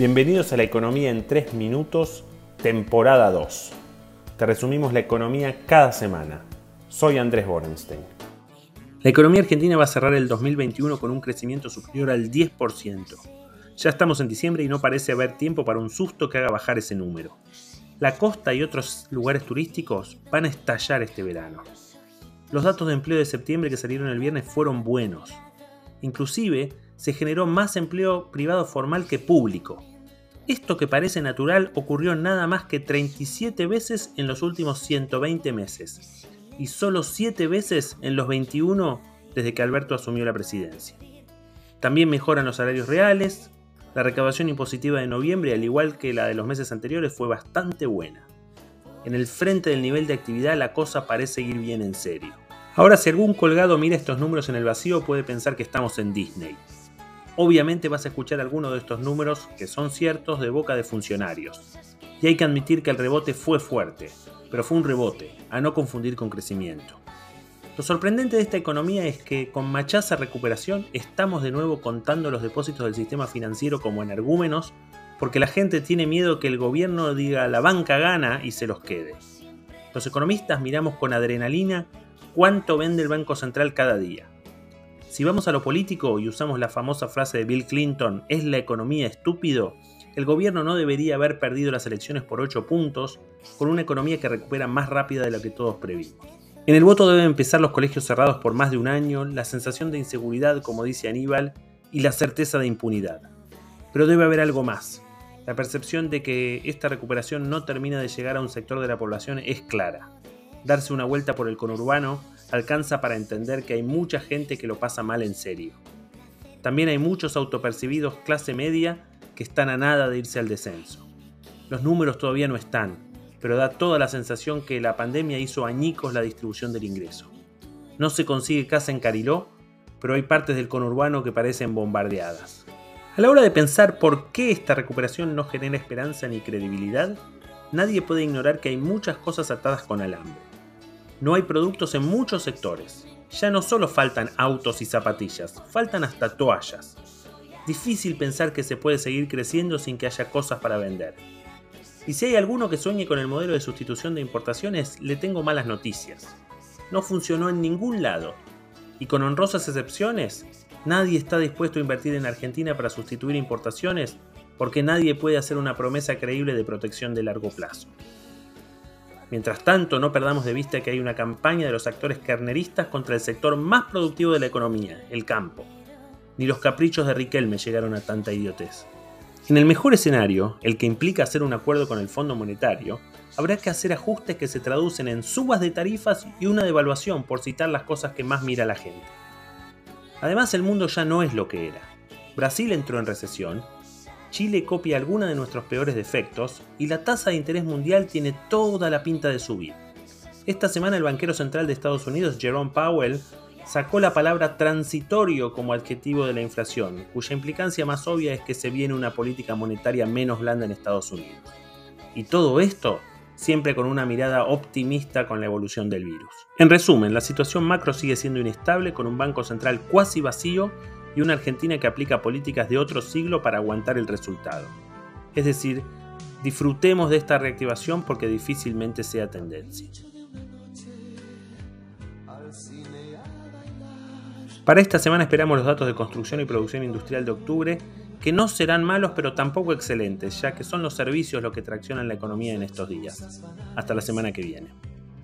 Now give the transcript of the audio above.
Bienvenidos a la economía en 3 minutos, temporada 2. Te resumimos la economía cada semana. Soy Andrés Borenstein. La economía argentina va a cerrar el 2021 con un crecimiento superior al 10%. Ya estamos en diciembre y no parece haber tiempo para un susto que haga bajar ese número. La costa y otros lugares turísticos van a estallar este verano. Los datos de empleo de septiembre que salieron el viernes fueron buenos. Inclusive, se generó más empleo privado formal que público. Esto que parece natural ocurrió nada más que 37 veces en los últimos 120 meses y solo 7 veces en los 21 desde que Alberto asumió la presidencia. También mejoran los salarios reales, la recaudación impositiva de noviembre, al igual que la de los meses anteriores, fue bastante buena. En el frente del nivel de actividad la cosa parece ir bien en serio. Ahora si algún colgado mira estos números en el vacío puede pensar que estamos en Disney. Obviamente vas a escuchar algunos de estos números que son ciertos de boca de funcionarios. Y hay que admitir que el rebote fue fuerte, pero fue un rebote, a no confundir con crecimiento. Lo sorprendente de esta economía es que con machaza recuperación estamos de nuevo contando los depósitos del sistema financiero como energúmenos porque la gente tiene miedo que el gobierno diga la banca gana y se los quede. Los economistas miramos con adrenalina cuánto vende el Banco Central cada día. Si vamos a lo político y usamos la famosa frase de Bill Clinton, ¿es la economía estúpido? El gobierno no debería haber perdido las elecciones por 8 puntos, con una economía que recupera más rápida de lo que todos previmos. En el voto deben empezar los colegios cerrados por más de un año, la sensación de inseguridad, como dice Aníbal, y la certeza de impunidad. Pero debe haber algo más. La percepción de que esta recuperación no termina de llegar a un sector de la población es clara. Darse una vuelta por el conurbano alcanza para entender que hay mucha gente que lo pasa mal en serio. También hay muchos autopercibidos clase media que están a nada de irse al descenso. Los números todavía no están, pero da toda la sensación que la pandemia hizo añicos la distribución del ingreso. No se consigue casa en Cariló, pero hay partes del conurbano que parecen bombardeadas. A la hora de pensar por qué esta recuperación no genera esperanza ni credibilidad, nadie puede ignorar que hay muchas cosas atadas con alambre no hay productos en muchos sectores. Ya no solo faltan autos y zapatillas, faltan hasta toallas. Difícil pensar que se puede seguir creciendo sin que haya cosas para vender. Y si hay alguno que sueñe con el modelo de sustitución de importaciones, le tengo malas noticias. No funcionó en ningún lado. Y con honrosas excepciones, nadie está dispuesto a invertir en Argentina para sustituir importaciones porque nadie puede hacer una promesa creíble de protección de largo plazo. Mientras tanto, no perdamos de vista que hay una campaña de los actores carneristas contra el sector más productivo de la economía, el campo. Ni los caprichos de Riquelme llegaron a tanta idiotez. En el mejor escenario, el que implica hacer un acuerdo con el Fondo Monetario, habrá que hacer ajustes que se traducen en subas de tarifas y una devaluación, por citar las cosas que más mira la gente. Además, el mundo ya no es lo que era. Brasil entró en recesión Chile copia algunos de nuestros peores defectos y la tasa de interés mundial tiene toda la pinta de subir. Esta semana el banquero central de Estados Unidos, Jerome Powell, sacó la palabra transitorio como adjetivo de la inflación, cuya implicancia más obvia es que se viene una política monetaria menos blanda en Estados Unidos. Y todo esto siempre con una mirada optimista con la evolución del virus. En resumen, la situación macro sigue siendo inestable con un banco central cuasi vacío y una Argentina que aplica políticas de otro siglo para aguantar el resultado. Es decir, disfrutemos de esta reactivación porque difícilmente sea tendencia. Para esta semana esperamos los datos de construcción y producción industrial de octubre, que no serán malos pero tampoco excelentes, ya que son los servicios los que traccionan la economía en estos días. Hasta la semana que viene.